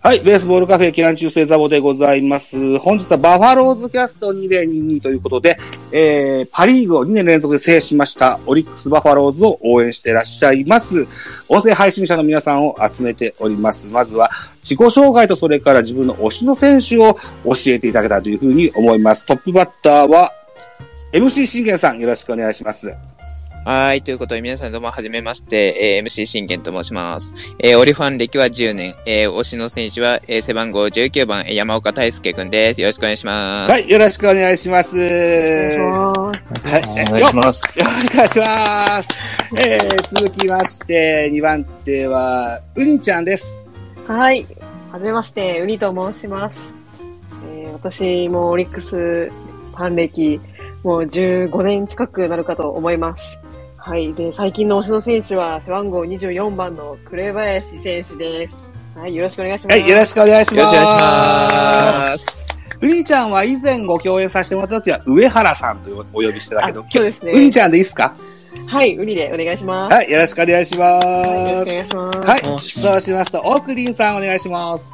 はい、ベースボールカフェ期間中世ザボでございます。本日はバファローズキャスト2022ということで、えー、パリーグを2年連続で制しましたオリックスバファローズを応援していらっしゃいます。音声配信者の皆さんを集めております。まずは自己紹介とそれから自分の推しの選手を教えていただけたらというふうに思います。トップバッターは MC 信玄さんよろしくお願いします。はい。ということで、皆さんどうも、はじめまして、えー MC 信玄と申します。えーオリファン歴は10年、えー推しの選手は、えー背番号19番、えー山岡大輔くんです。よろしくお願いします。はい、よろしくお願いします。はい、おお願いします。よろしくお願いします。えー、続きまして、2番手は、ウニちゃんです。はい。はじめまして、ウニと申します。えー私もオリックスファン歴、もう15年近くなるかと思います。はい。で、最近の推しの選手は、背番号24番の紅林選手です。はい。よろしくお願いします。はい、よろしくお願いします。よろしくお願いします。ウニちゃんは以前ご共演させてもらった時は、上原さんとお呼びしてたけど、あそうですねウニちゃんでいいですか？はい。ウニでお願いします。はい、よろしくお願いしまはい。よろしくおす。願いします。はい、そうしますと、オークリンさんお願いします。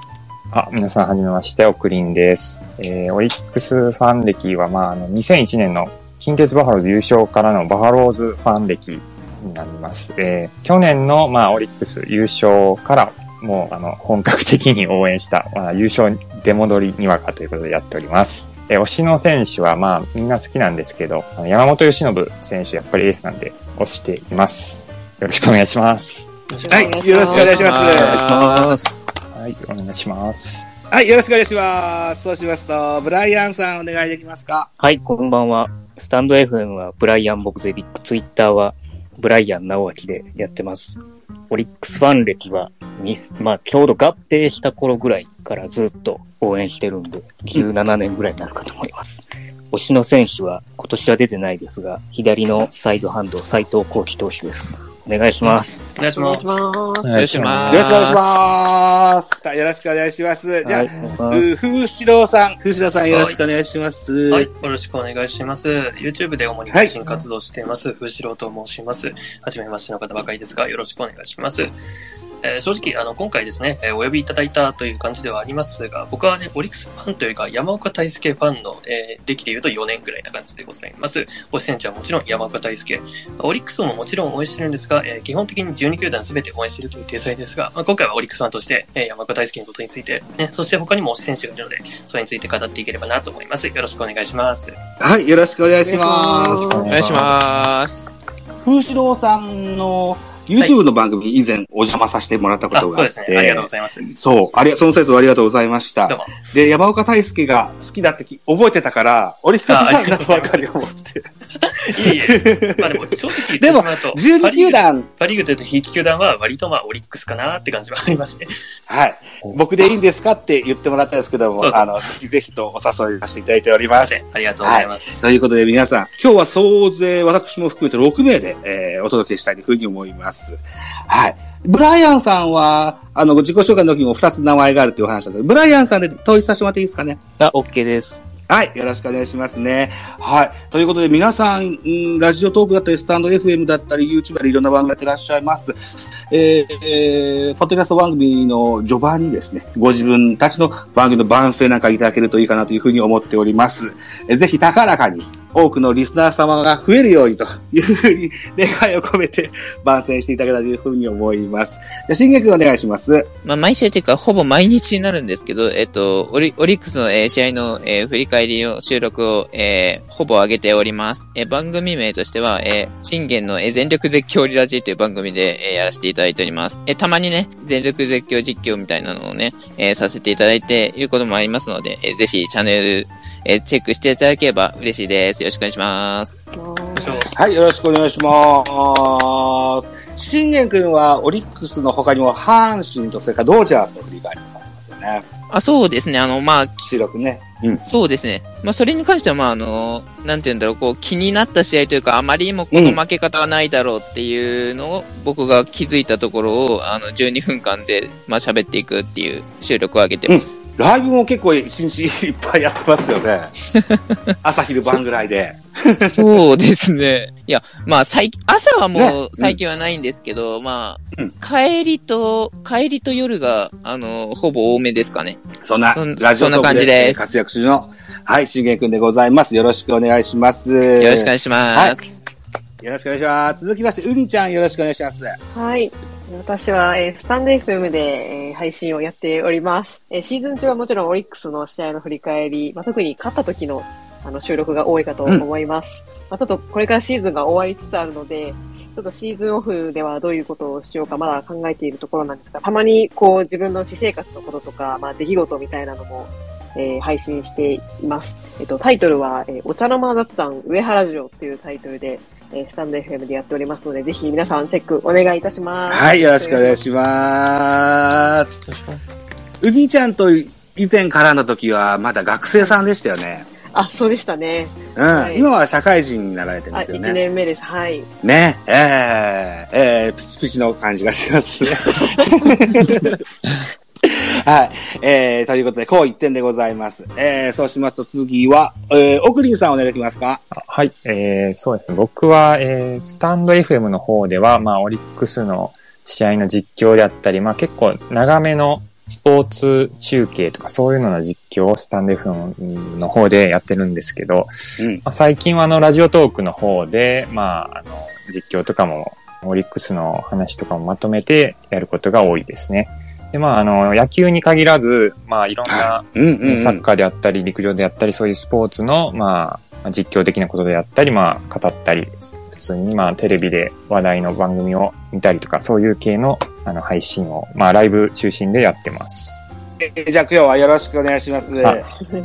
あ、皆さんはじめまして、オクリンです。えー、オリックスファン歴は、まあ、あの、2001年の近鉄バファローズ優勝からのバファローズファン歴になります。えー、去年の、まあ、オリックス優勝から、もう、あの、本格的に応援した、まあ、優勝出戻りにわかということでやっております。えー、推しの選手は、まあ、みんな好きなんですけど、山本由伸選手、やっぱりエースなんで、推しています。よろしくお願いします。はい、よろしくお願いします。お願いします。はい、お願いします。はい、よろしくお願いします。そうしますと、ブライアンさんお願いできますか？はい、こんばんは。スタンド FM はブライアン・ボクゼビック、ツイッターはブライアン・直明でやってます。オリックスファン歴はミス、まあちょうど合併した頃ぐらいからずっと応援してるんで、17年ぐらいになるかと思います。推しの選手は今年は出てないですが、左のサイドハンド斎藤幸輝投手です。お願いします。お願いしますお願いし。ます。おお願いします。よろしくお願いします。はいよろしくお願いします。じゃあ、はい、お願いしますう風志郎さん、風志郎さんよろしくお願いします。はい、よろしくお願いします。YouTube で主に配信活動しています、風志郎と申します。はじめましての方ばかりですが、よろしくお願いします。えー正直、あの、今回ですね、えーお呼びいただいたという感じではありますが、僕はね、オリックスファンというか、山岡大輔ファンの、えー歴で言うと4年ぐらいな感じでございます。推し選手はもちろん山岡大輔。オリックスももちろん応援してるんですが、えー基本的に12球団全て応援しているという体裁ですが、まあ、今回はオリックスファンとして、えー山岡大輔のことについて、ね、そして他にも推し選手がいるので、それについて語っていければなと思います。よろしくお願いします。はい、よろしくお願いします。おお願いします。風志郎さんの YouTube の番組に以前お邪魔させてもらったこあ、とがあって。そうですね。ありがとうございます。そう。ありが、その説はありがとうございましたどう。も。で、山岡大輔が好きだってき覚えてたから、オリックスファンだとわかるよ、思って。いえいえ。まあでも、正直言ってしまうと、12球団、パリーグというと、ひいき球団は割とまあ、オリックスかなって感じはありますね。はい。僕でいいんですかって言ってもらったんですけども、そうそうあの、ぜひぜひとお誘いさせていただいております。ありがとうございます。ということで皆さん、今日は総勢私も含めて6名で、えーお届けしたいというふうに思います。はい。ブライアンさんは、あの、自己紹介の時も2つ名前があるっていうお話なんですブライアンさんで統一させてもらっていいですかね？あ、OK です。はい。よろしくお願いしますね。はい。ということで、皆さん、うんラジオトークだったり、スタンド FM だったり、YouTube だったり、いろんな番組やってらっしゃいます。えーえーポッドキャスト番組の序盤にですね、ご自分たちの番組の番宣なんかいただけるといいかなというふうに思っております。えーぜひ高らかに多くのリスナー様が増えるようにというふうに願いを込めて番宣していただけたというふうに思います。じゃあ、新月お願いします。まあ、毎週というか、ほぼ毎日になるんですけど、えっと、オリオリックスの、えー試合の、えー振り返りの収録を、えーほぼ上げております。えー番組名としては、えー信玄の、えー全力絶叫リラジーという番組で、えーやらせていただいております。えーたまにね、全力絶叫実況みたいなのをね、えーさせていただいていることもありますので、えーぜひチャンネル、えーチェックしていただければ嬉しいです。よろしくお願いします。よいしょはい、よろしくお願いします。信玄君はオリックスの他にも阪神とそれからドジャースの振り返りもされますよね。あ、そうですね。あの、まあ、白くね。うん。そうですね。まあ、それに関しては、まあ、あの、なんて言うんだろう、こう、気になった試合というか、あまりにもこの負け方はないだろうっていうのを、僕が気づいたところを、あの、12分間で、まあ、喋っていくっていう収録を上げてます。ライブも結構一日いっぱいやってますよね。朝昼晩ぐらいで。そうですね。いや、まあ、最、朝はもう最近はないんですけど、まあ、うん帰りと、帰りと夜が、あの、ほぼ多めですかね。そんなラジオトークそんな感じです活躍中の、はい、しげくんでございます。よろしくお願いします。よよろしくお願いします。よろしくお願いします。続きまして、うにちゃんよろしくお願いします。はい。私は、えースタンド FM で、えー配信をやっております。えーシーズン中はもちろんオリックスの試合の振り返り、まあ、特に勝った時のあの収録が多いかと思います。まあ、ちょっとこれからシーズンが終わりつつあるので、ちょっとシーズンオフではどういうことをしようかまだ考えているところなんですが、たまにこう自分の私生活のこととか、まあ、出来事みたいなのも、えー配信しています。えっと、タイトルは、えーお茶の間雑談上原城っていうタイトルで、えースタンド FM でやっておりますので、ぜひ皆さんチェックお願いいたします。はい、よろしくお願いします。うにちゃんと以前からの時は、まだ学生さんでしたよね。あ、そうでしたね。うん。はい今は社会人になられてるんあ、1ですよね。年目です。はい。ね。ええええピチピチの感じがしますね。はい。えー、ということで、こう一点でございます。えー、そうしますと次は、えー、奥林さんお願いできますか？あはい、えー、そうですね。僕は、えー、スタンド FM の方では、まあ、オリックスの試合の実況であったり、まあ、結構長めのスポーツ中継とかそういうのの実況をスタンド FM の方でやってるんですけど、うん。まあ、最近はあの、ラジオトークの方で、まあ、あの、実況とかも、オリックスの話とかもまとめてやることが多いですね。で、まあ、あの、野球に限らず、まあ、いろんな、うんうん、うん。サッカーであったり、陸上であったり、そういうスポーツの、まあ、実況的なことであったり、まあ、語ったり、普通に、まあ、テレビで話題の番組を見たりとか、そういう系の、あの、配信を、まあ、ライブ中心でやってます。えーじゃあ今日はよろしくお願いします。あ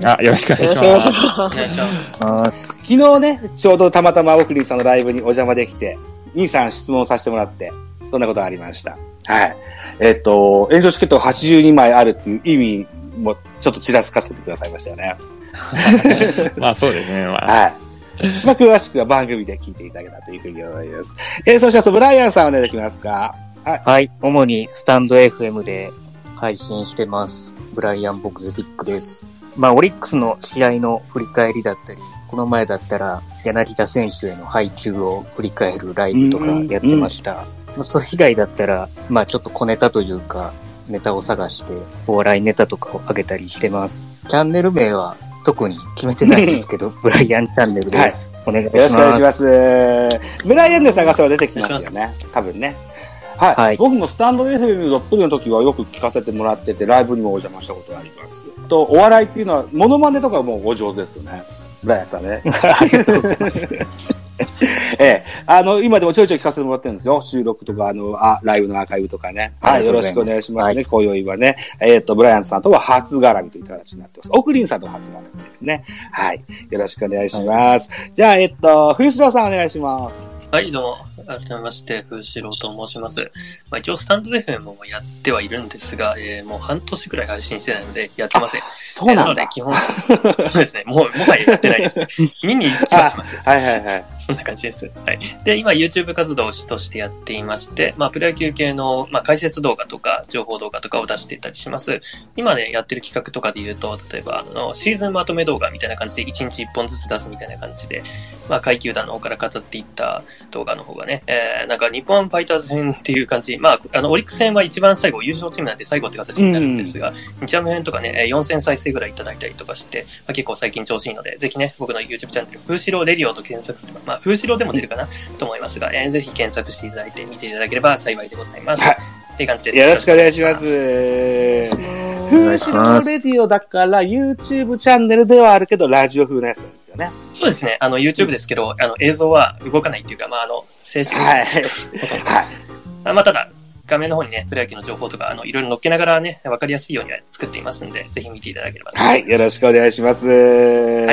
あ、よろしくお願いしよろしくお願います。しお願いします。昨日ね、ちょうどたまたま奥林さんのライブにお邪魔できて、兄さん質問させてもらって、そんなことがありました。はい。えっと、炎上チケット82枚あるっていう意味もちょっとちらつかせてくださいましたよね。まあ、そうですね。まあ、はい。まあ、詳しくは番組で聞いていただけたらというふうに思います。えー、そして、ブライアンさんお願いできますかはい。主にスタンド FM で配信してます。ブライアン・ボクゼビックです。まあ、オリックスの試合の振り返りだったり、この前だったら柳田選手への配球を振り返るライブとかやってました。まあ、それ以外だったら、まあ、ちょっと小ネタというか、ネタを探して、お笑いネタとかを上げたりしてます。チャンネル名は特に決めてないですけど、ブライアンチャンネルです。お願いします。よろしくお願いします。ブライアンで探せば出てきますよね。多分ね。はい。はい僕もスタンド FM どっぷりの時はよく聞かせてもらってて、ライブにもお邪魔したことがあります。と、お笑いっていうのは、モノマネとかもお上手ですよね。ブライアンさんね。ありがとうございます。ええ。あの、今でもちょいちょい聞かせてもらってるんですよ。収録とか、あの、あ、ライブのアーカイブとかね。はい。よろしくお願いしますね。今宵はね。えっ、と、ブライアンさんとは初絡みという形になってます。オクリンさんと初絡みですね。はい。よろしくお願いします。じゃあ、えっと、冬城さんお願いします。はい、どうも。改めまして、風志郎と申します。まあ、一応、スタンド FM もやってはいるんですが、えーもう半年くらい配信してないので、やってません。そうなんだえーので、。基本、そうですね。もう、もはややってないです。見に行きはします。はいはいはい。そんな感じです。はい。で、今 YouTube 活動を主としてやっていまして、まあ、プロ野球系の、まあ、解説動画とか、情報動画とかを出していたりします。今ね、やってる企画とかで言うと、例えば、あの、シーズンまとめ動画みたいな感じで、1日1本ずつ出すみたいな感じで、まあ、階級団の方から語っていった動画の方がね、えー、なんか日本ファイターズ戦っていう感じ、まあ、あの、オリックス戦は一番最後、優勝チームなんで最後って形になるんですが、日ハム編とかね、えー4000再生ぐらいいただいたりとかして、まあ、結構最近調子いいので、ぜひね、僕の YouTube チャンネル、風志郎レディオと検索すれば、まあ、風志郎でも出るかなと思いますが、えーぜひ検索していただいて見ていただければ幸いでございます。はいっていう感じです。よろしくお願いします。お風願いし城ますレディオだから YouTube チャンネルではあるけど、ラジオ風なやつなんですよね。そうですね。あの、YouTube ですけど、あの、映像は動かないっていうか、まあ、あの、静止はい。はい。あまあ、ただ、画面の方にね、プロ野球の情報とか、あの、いろいろ載っけながらね、わかりやすいようには作っていますんで、ぜひ見ていただければと思はいい。よろしくお願いします。は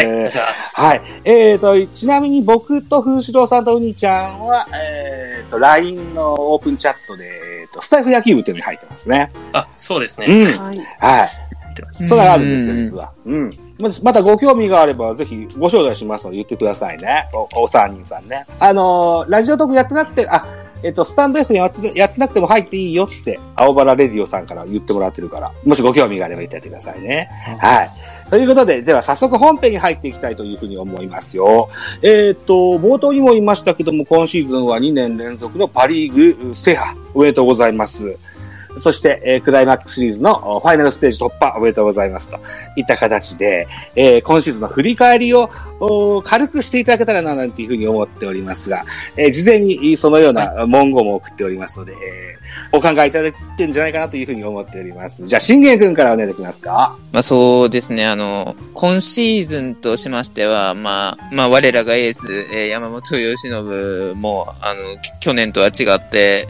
い、お願いします。はい。えーと、ちなみに僕と風志郎さんとうにちゃんは、えーと、LINE のオープンチャットで、えーと、スタイフ野球部っていうのに入ってますね。あ、そうですね。うん。はい。はい。入ってます。それがあるんですよ、実は。うん。ままたご興味があれば、ぜひご招待しますので言ってくださいね。お、お三人さんね。あのーラジオトークやってなくて、あ、えっと、スタンド F やってやってなくても入っていいよって、青バラレディオさんから言ってもらってるから、もしご興味があれば言ってやってくださいね。はい。ということで、では早速本編に入っていきたいというふうに思いますよ。えっ、と、冒頭にも言いましたけども、今シーズンは2年連続のパリーグ制覇、おめでとうございます。そして、えークライマックスシリーズのおファイナルステージ突破おめでとうございますといった形で、えー今シーズンの振り返りをお軽くしていただけたらななんていうふうに思っておりますが、えー事前にそのような文言も送っておりますので、えーお考えいただいてるんじゃないかなというふうに思っております。じゃあ、信玄君からお願いできますか？まあそうですね、あの、今シーズンとしましては、まあ、まあ我らがエース、えー山本由伸も、あの、き去年とは違って、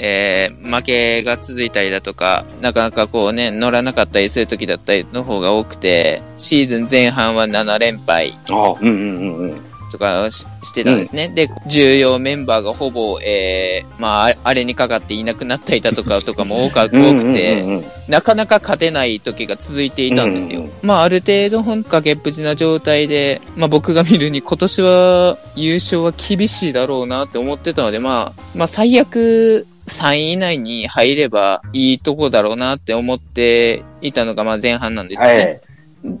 えー負けが続いたりだとか、なかなかこうね、乗らなかったりする時だったりの方が多くて、シーズン前半は7連敗あうんうんうんうん。とかししてたんですね。で、重要メンバーがほぼ、えーまあ、ああれにかかっていなくなったりだとか とかも多か多くて、うんうんうんうんなかなか勝てない時が続いていたんですよ。うんうんまあ、ある程度、本崖っぷちな状態で、まあ、僕が見るに今年は優勝は厳しいだろうなって思ってたので、まあ、まあ、最悪3位以内に入ればいいとこだろうなって思っていたのが、まあ、前半なんですよね。はい。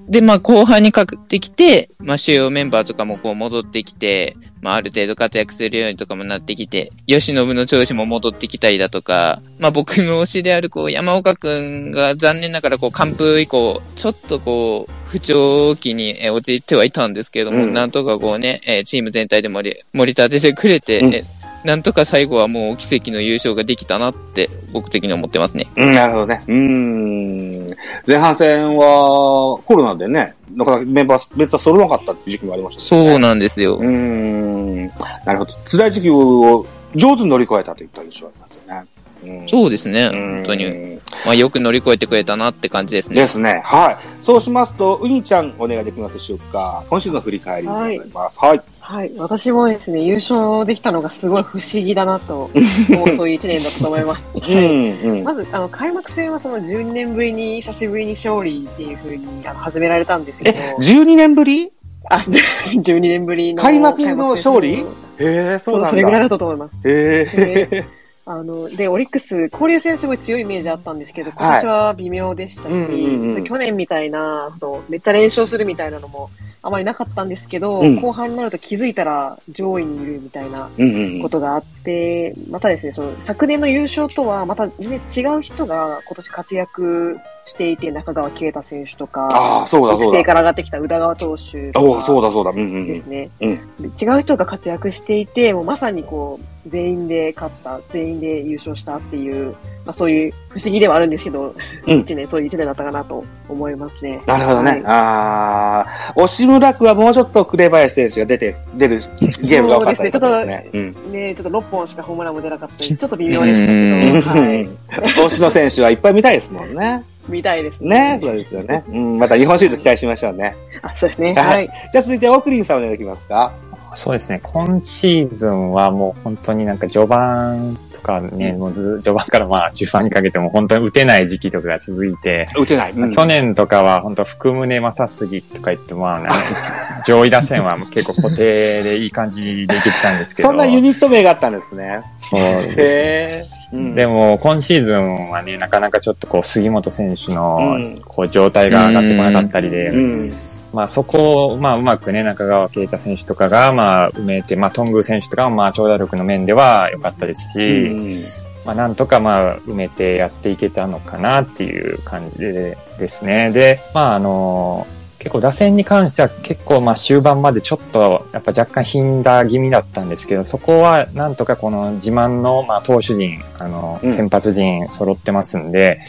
で、まあ、後半にかけてきて、まあ、主要メンバーとかもこう戻ってきて、まあ、ある程度活躍するようにとかもなってきて、吉信の調子も戻ってきたりだとか、まあ、僕の推しである、こう、山岡くんが残念ながら、こう、完封以降、ちょっとこう、不調期にえー陥ってはいたんですけれども、うんなんとかこうね、えーチーム全体で盛り、盛り立ててくれて、うんえなんとか最後はもう奇跡の優勝ができたなって、僕的に思ってますね。うん、なるほどね。うーん。前半戦はコロナでね、なかなかメンバー、別は揃わなかったっていう時期もありましたそうね。なんですよ。うーん。なるほど。辛い時期を上手に乗り越えたといった印象ありますよね。うんそうですね、うん本当に。まあ、よく乗り越えてくれたなって感じですねで。すね。はい。そうしますと、ウニちゃんお願いできますでしょうか。今シーズンの振り返りでございます。はい。はい。私もですね、優勝できたのがすごい不思議だなと 思う、そういう一年だったと思います。う はい。まず、あの、開幕戦はその12年ぶりに、久しぶりに勝利っていう風にあの始められたんですけど、え、12年ぶり？あ、12年ぶりの開幕の勝利？へえ、そなんだ。そううそれぐらいだったと思います。へえ。あの、で、オリックス、交流戦すごい強いイメージあったんですけど、今年は微妙でしたし、去年みたいな、めっちゃ連勝するみたいなのもあまりなかったんですけど、うん後半になると気づいたら上位にいるみたいなうんうんことがあって、またですね、その昨年の優勝とはまた全然違う人が今年活躍していて、中川圭太選手とか、ああ、そうだ。育成から上がってきた宇田川投手とかそうだそうだ。うんうんうん。ですね、うんで違う人が活躍していて、もうまさにこう、全員で勝った、全員で優勝したっていう、まあそういう不思議ではあるんですけど、うん一年、そういう一年だったかなと思いますね。なるほどね。はいああ、押村区はもうちょっと紅林選手が出て、出るゲームが多かったですね。うん。ねちょっと6本しかホームランも出なかったり、ちょっと微妙でしたけど、はい。星野選手はいっぱい見たいですもんね。見たいですね。ねそうですよね。うん、また日本シリーズ期待しましょうね。あ、そうですね。はいはい。じゃあ続いて、オクリンさんお願いできますか？そうですね。今シーズンはもう本当になんか序盤とかね、もうず序盤からまあ中盤にかけても本当に打てない時期とかが続いて、打てない。うん去年とかは本当福宗正杉とか言ってまあな 上位打線は結構固定でいい感じでいけてたんですけど。そんなユニット名があったんですね。そうです。へえ。うんでも、今シーズンはね、なかなかちょっとこう、杉本選手うのん、こう、状態が上がってこなかったりで、うん。まあそこを、まあうまくね、中川圭太選手とかが、まあ埋めて、まあトングー選手とかもまあ長打力の面では良かったですし、まあなんとかまあ埋めてやっていけたのかなっていう感じでですね。で、まああの、結構打線に関しては結構まあ終盤までちょっとやっぱ若干頻打気味だったんですけど、そこはなんとかこの自慢のまあ投手陣、あのうん、先発陣揃ってますんで、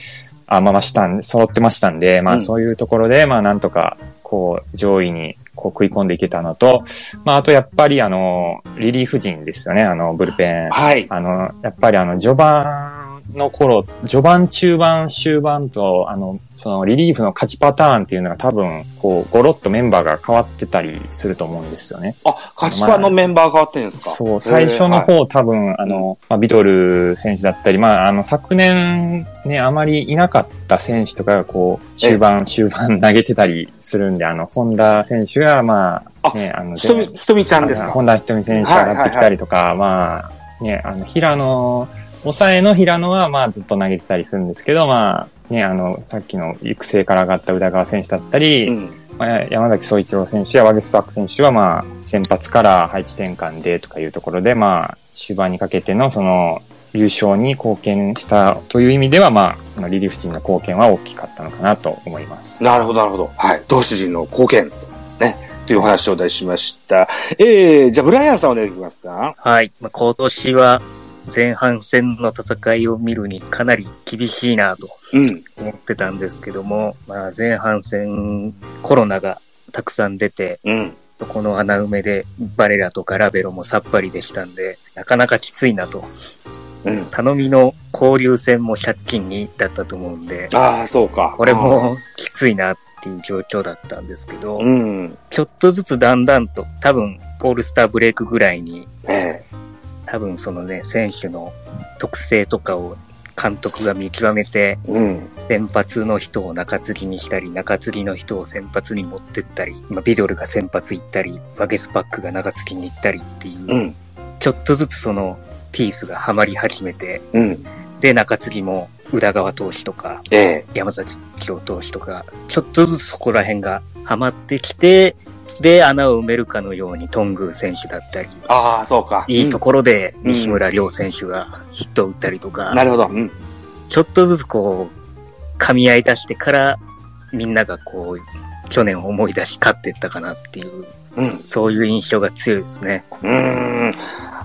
あ、まあまあしたん、揃ってましたんで、まうんあそういうところでまあなんとかこう上位にこう食い込んでいけたのと、まああとやっぱりあの、リリーフ陣ですよね、あの、ブルペン。はい。あの、やっぱりあの、序盤の頃、序盤、中盤、終盤と、あの、そのリリーフの勝ちパターンっていうのが多分、こう、ゴロッとメンバーが変わってたりすると思うんですよね。あ、勝ちパンのメンバー変わってるんですか？そう、最初の方、多分、あの、まあ、ビトル選手だったり、まあ、あの、昨年ね、あまりいなかった選手とかが、こう、中盤、終盤投げてたりするんで、あの、本田選手が、まあ、あね、あの、ひとみ、ひとみちゃんですか？本田仁美選手上がってきたりとか、まあ、ね、あの、平野、抑えの平野は、まあ、ずっと投げてたりするんですけど、まあ、ね、あの、さっきの育成から上がった宇田川選手だったり、うん。まあ、山崎総一郎選手やワゲストアック選手は、まあ、先発から配置転換でとかいうところで、まあ、終盤にかけての、その、優勝に貢献したという意味では、まあ、そのリリーフ陣の貢献は大きかったのかなと思います。なるほど、なるほど。はい。同志陣の貢献、ね、というお話をお題しました。えー、じゃあ、ブライアンさんお願いできますか？はい。まあ、今年は前半戦の戦いを見るにかなり厳しいなとうん。思ってたんですけども、まあ、前半戦コロナがたくさん出て、うん。そこの穴埋めでバレラとかラベロもさっぱりでしたんで、なかなかきついなと。うん。頼みの交流戦も借金にだったと思うんで、ああ、そうか。これもきついなっていう状況だったんですけど、うん。ちょっとずつだんだんと、多分、オールスターブレイクぐらいに、え多分そのね、選手の特性とかを監督が見極めて、えうん。先発の人を中継ぎにしたり、中継ぎの人を先発に持ってったり、まあ、ビドルが先発行ったり、バゲスパックが中継ぎに行ったりっていう、うん。ちょっとずつそのピースがはまり始めて、うん。で、中継ぎも宇田川投手とか、ええ山崎一郎投手とか、ちょっとずつそこら辺がはまってきて、で、穴を埋めるかのように頓宮選手だったり、ああ、そうか。いいところでうん西村亮選手がヒットを打ったりとうんか、なるほど。うん。ちょっとずつこう、噛み合い出してから、みんながこう、去年を思い出し勝っていったかなっていう、うん。そういう印象が強いですね。うーん。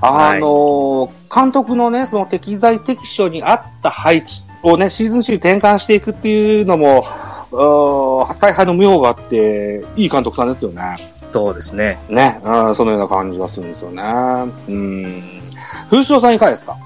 あのー監督のね、その適材適所に合った配置をね、シーズン中に転換していくっていうのも、采配の妙があって、いい監督さんですよね。そうですね。ね、うん、そのような感じがするんですよね。うん。風潮さんいかがですか？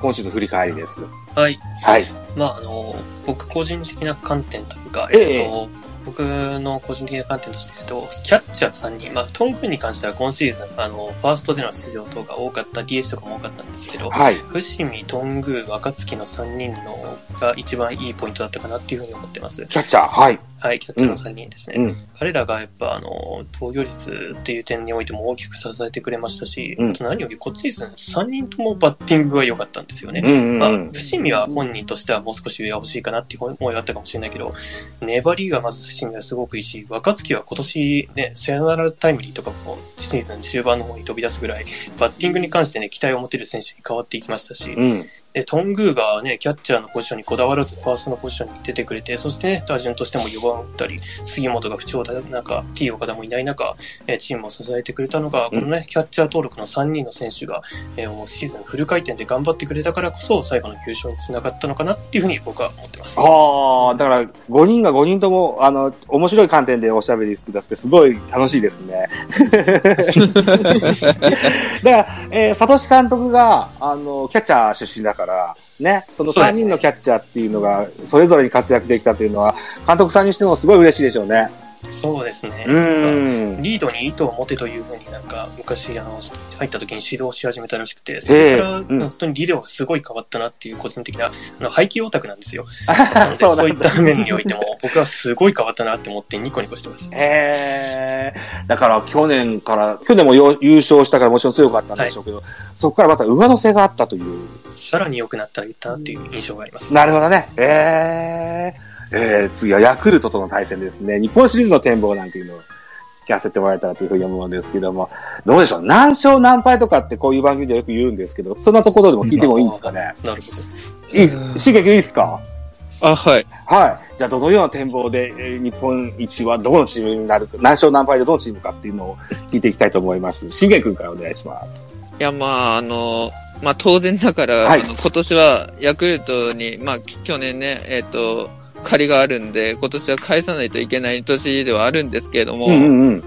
今週の振り返りです。はい。はい。まあ、あの、僕個人的な観点というか、えええっと、僕の個人的な観点として、と、キャッチャー3人、まあ、トングに関しては今シーズン、あの、ファーストでの出場等が多かった、DH とかも多かったんですけど、はい。伏見、トング、若月の3人のが一番いいポイントだったかなっていうふうに思ってます。キャッチャー、はい。はい、キャッチャーの3人ですね。うん。彼らがやっぱあの、防御率っていう点においても大きく支えてくれましたし、うんあと何より今シーズン3人ともバッティングが良かったんですよね。うんまあ、うん伏見は本人としてはもう少し上が欲しいかなっていう思いがあったかもしれないけど、粘りがまず伏見はすごくいいし、若月は今年ね、サヨナラタイムリーとかもシーズン終盤の方に飛び出すぐらい、バッティングに関してね、期待を持てる選手に変わっていきましたし、うん。で、トングーがね、キャッチャーのポジションにこだわらず、ファーストのポジションに出てくれて、そしてね、打順としても4番を打ったり、杉本が不調だ中、T 岡田もいない中、えーチームを支えてくれたのが、このね、キャッチャー登録の3人の選手が、えーもうシーズンフル回転で頑張ってくれたからこそ、最後の優勝につながったのかなっていうふうに僕は思ってます。ああ、だから、5人が5人とも、あの、面白い観点でおしゃべりくださって、すごい楽しいですね。だから、えー、サトシ監督が、あの、キャッチャー出身だから、ね、その3そうですね人のキャッチャーっていうのが、それぞれに活躍できたというのは、監督さんにしてもすごい嬉しいでしょうね。そうですね。うーん。リードに意図を持てというふうになんか昔あの入った時に指導し始めたらしくて、それからうん本当にリレーがすごい変わったなっていう個人的なあの廃棄オタクなんですよ。そうなのでそうない。った面においても僕はすごい変わったなって思ってニコニコしてます。へえ。だから去年から、去年もよ優勝したからもちろん強かったんでしょうけど、そこからまた上乗せがあったという。さらに良くなったなっていう印象があります。なるほどね。えー、えー、次はヤクルトとの対戦ですね。日本シリーズの展望なんていうのを聞かせてもらえたらというふうに思うんですけども、どうでしょう？何勝何敗とかってこういう番組でよく言うんですけど、そんなところでも聞いてもいいんですかね？なるほいい、刺激いいですか？あ、はい。はい。じゃあ、どのような展望で、えー日本一はどこのチームになるか、何勝何敗でどのチームかっていうのを聞いていきたいと思います。しげくんからお願いします。いや、まあ、あの、まあ、当然ながら、はいあの今年はヤクルトに、まあ、き去年ね、えっ、と、借りがあるんで、今年は返さないといけない年ではあるんですけれども、うんうんうん。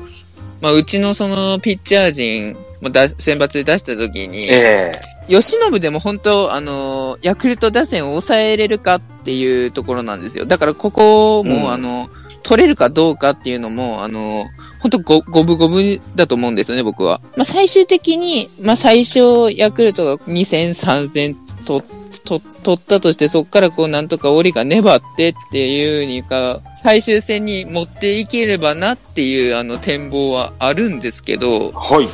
まあ、うちのその、ピッチャー陣、まあだ選抜で出した時に、え吉信でも本当、あの、ヤクルト打線を抑えれるかっていうところなんですよ。だからここも、うんあの、取れるかどうかっていうのも、あの、本当ご、五分五分だと思うんですよね、僕は。まあ、最終的に、まあ、最初、ヤクルトが2戦、3戦と、と、取ったとして、そこからこう、なんとか折が粘ってっていうにか、最終戦に持っていければなっていう、あの、展望はあるんですけどー、、はい。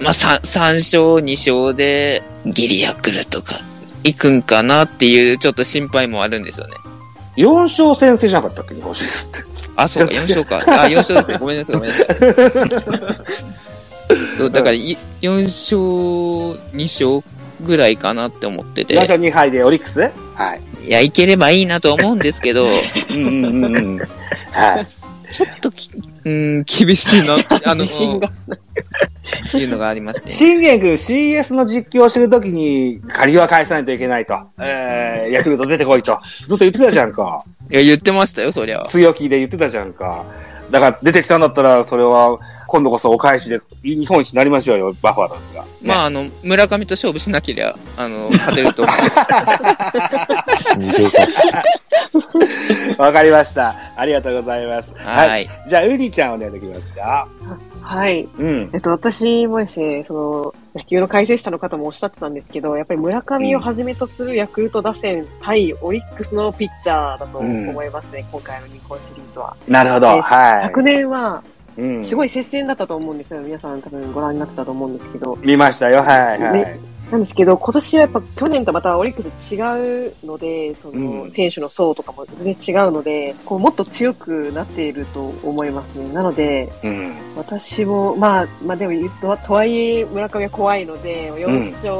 まあ、3, 3勝、2勝で、ギリヤクルトか、行くんかなっていう、ちょっと心配もあるんですよね。4勝先制じゃなかったっけ？日本シリーズって。あ、そうか、4勝か。あ、4勝ですね。ごめんなさい、ごめんなさい。そう、だから、い4勝、2勝ぐらいかなって思ってて4。勝2敗でオリックス？はい。いや、いければいいなと思うんですけど、うんうんうんうん。はい。ちょっとき、うーん、厳しいな、あの、自信が。っていうのがありまして。信玄君 CS の実況をしてるときに、借りは返さないといけないと。えー、ヤクルト出てこいと。ずっと言ってたじゃんか。いや、言ってましたよ、そりゃ。強気で言ってたじゃんか。だから出てきたんだったら、それは、今度こそお返しで日本一になりましょうよ、バファローズが。まあ、あの、村上と勝負しなけりゃ、あの、勝てると思う。わかりました。ありがとうございます。はい。じゃあ、ウニちゃんお願いできますかはい。うんえ。っと、私もですね、その、野球の解説者の方もおっしゃってたんですけど、やっぱり村上をはじめとするヤクルト打線対オリックスのピッチャーだと思いますね、今回の日本シリーズは。なるほど。ではい。昨年は、うん。すごい接戦だったと思うんですよ。皆さん多分ご覧になってたと思うんですけど。見ましたよ、はい、はい。ねなんですけど、今年はやっぱ去年とまたオリックス違うので、その、うん選手の層とかも全然違うので、こうもっと強くなっていると思いますね。なので、うん。私も、まあ、まあでもと、とはいえ村上は怖いので、4勝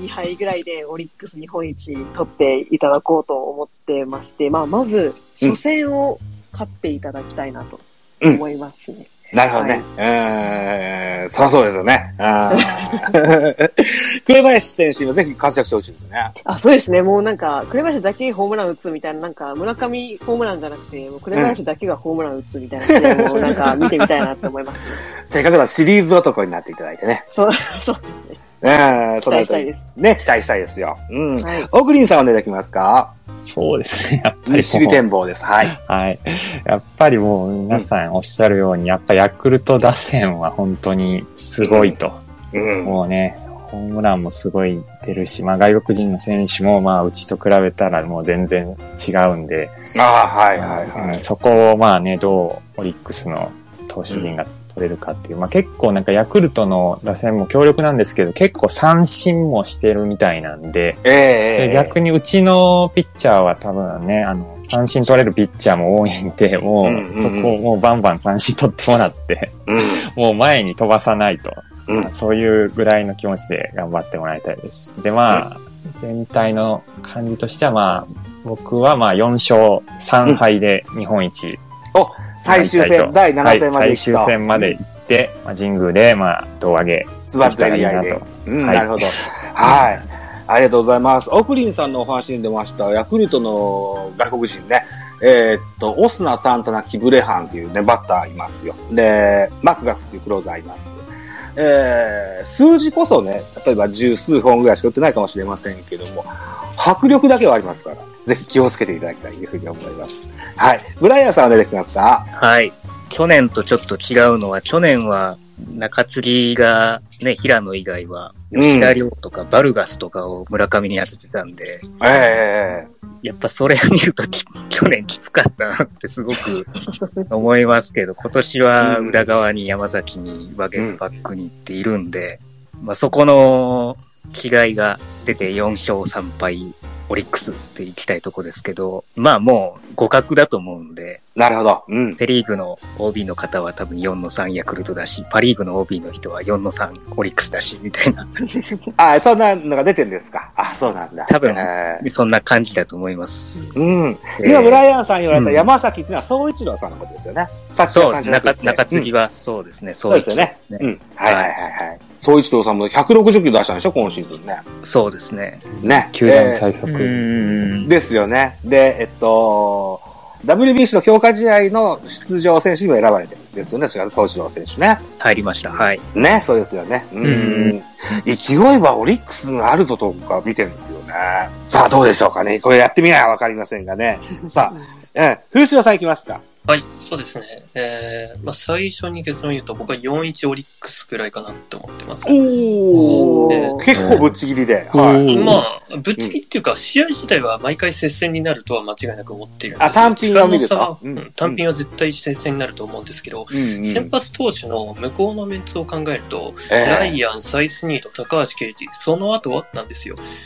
2敗ぐらいでオリックス日本一取っていただこうと思ってまして、まあまず、初戦を勝っていただきたいなと思いますね。なるほどね。うーん、そりゃそうですよね。紅林選手もぜひ活躍してほしいですね。あ、そうですね。もうなんか、紅林だけホームラン打つみたいな、なんか、村上ホームランじゃなくて、もう紅林だけがホームラン打つみたいな試合も、なんか見てみたいなって思いますね。せっかくのシリーズ男になっていただいてね。そう、そう、うん、その期待したいです。ね、期待したいですよ。うん。はい。オグリンさんお願いできますか？そうですね。やっぱりもう西尻展望です。はい。はい。やっぱりもう皆さんおっしゃるように、やっぱヤクルト打線は本当にすごいと。うん。もうね、ホームランもすごい出るし、まあ外国人の選手もまあうちと比べたらもう全然違うんで、ああ、はいはいはい。うんそこをまあね、どうオリックスの投手陣が取れるかっていう、まあ結構なんかヤクルトの打線も強力なんですけど、結構三振もしてるみたいなんで、ええええで逆にうちのピッチャーは多分ね、あの、三振取れるピッチャーも多いんで、もう、うんうんうんそこをもうバンバン三振取ってもらって、うん。もう前に飛ばさないと、うんそういうぐらいの気持ちで頑張ってもらいたいです。で、まあ、全体の感じとしては、まあ、僕はまあ4勝3敗で日本一。お、最終戦、第7戦まではい、行くと。最終戦まで行って、まあ、神宮で、まあ、胴上げズバッとやり合いでできたらいいな。うん、はいなるほど。はい。ありがとうございます。オクリンさんのお話に出ました、ヤクルトの外国人ね。えーっと、オスナ、サンタナ、キブレハンっていうね、バッターいますよ。で、マクガフっていうクローザーいます。えー、数字こそね、例えば十数本ぐらいしか売ってないかもしれませんけども、迫力だけはありますから、ぜひ気をつけていただきたいというふうに思います。はい。ブライアンさんは出てきますか？はい。去年とちょっと違うのは、去年は中継ぎがね、平野以外は、吉田亮とかバルガスとかを村上に当ててたんで、ええ。やっぱそれを見るとき 去年きつかったなってすごく 思いますけど、今年は裏側に山崎にワゲスパックにっているんで、まあそこの違いが出て4勝3敗オリックスって行きたいとこですけど、まあもう互角だと思うんで、なるほど。うん。セリーグの OB の方は多分4の3ヤクルトだし、パリーグの OB の人は4の3オリックスだし、みたいな、あ、そんなのが出てるんですか？あ、そうなんだ。多分えーそんな感じだと思います。うん。えー今、ブライアンさんに言われたうん山崎っていうのは、総一郎さんのことですよね。さっきそう、中継ぎはそうですね、そうですよね。ねうん。はいはいはいはい。総一郎さんも160キロ出したんでしょ今シーズンね。そうですね。ね。球団最速。うーん。ですよね。で、えっと、WBC の強化試合の出場選手にも選ばれてるんですよね。総一郎選手ね。入りました。はい。ね、そうですよね。うん。うん勢いはオリックスがあるぞとか見てるんですよね。さあ、どうでしょうかね。これやってみないわかりませんがね。さあ、うん。風潮さんいきますか。はい、そうですね。えー、まあ最初に結論言うと僕は4-1オリックスくらいかなって思ってます。おえー、結構ぶっちぎりで。はい。まあ、ぶっちぎりっていうか、試合自体は毎回接戦になるとは間違いなく思っているんですよ。あ単品は見ると。うん。うん。単品は絶対接戦になると思うんですけど、うん。うん。先発投手の向こうのメンツを考えると、ええ。ライアン、サイスニート、高橋奎二、その後はなんですよ。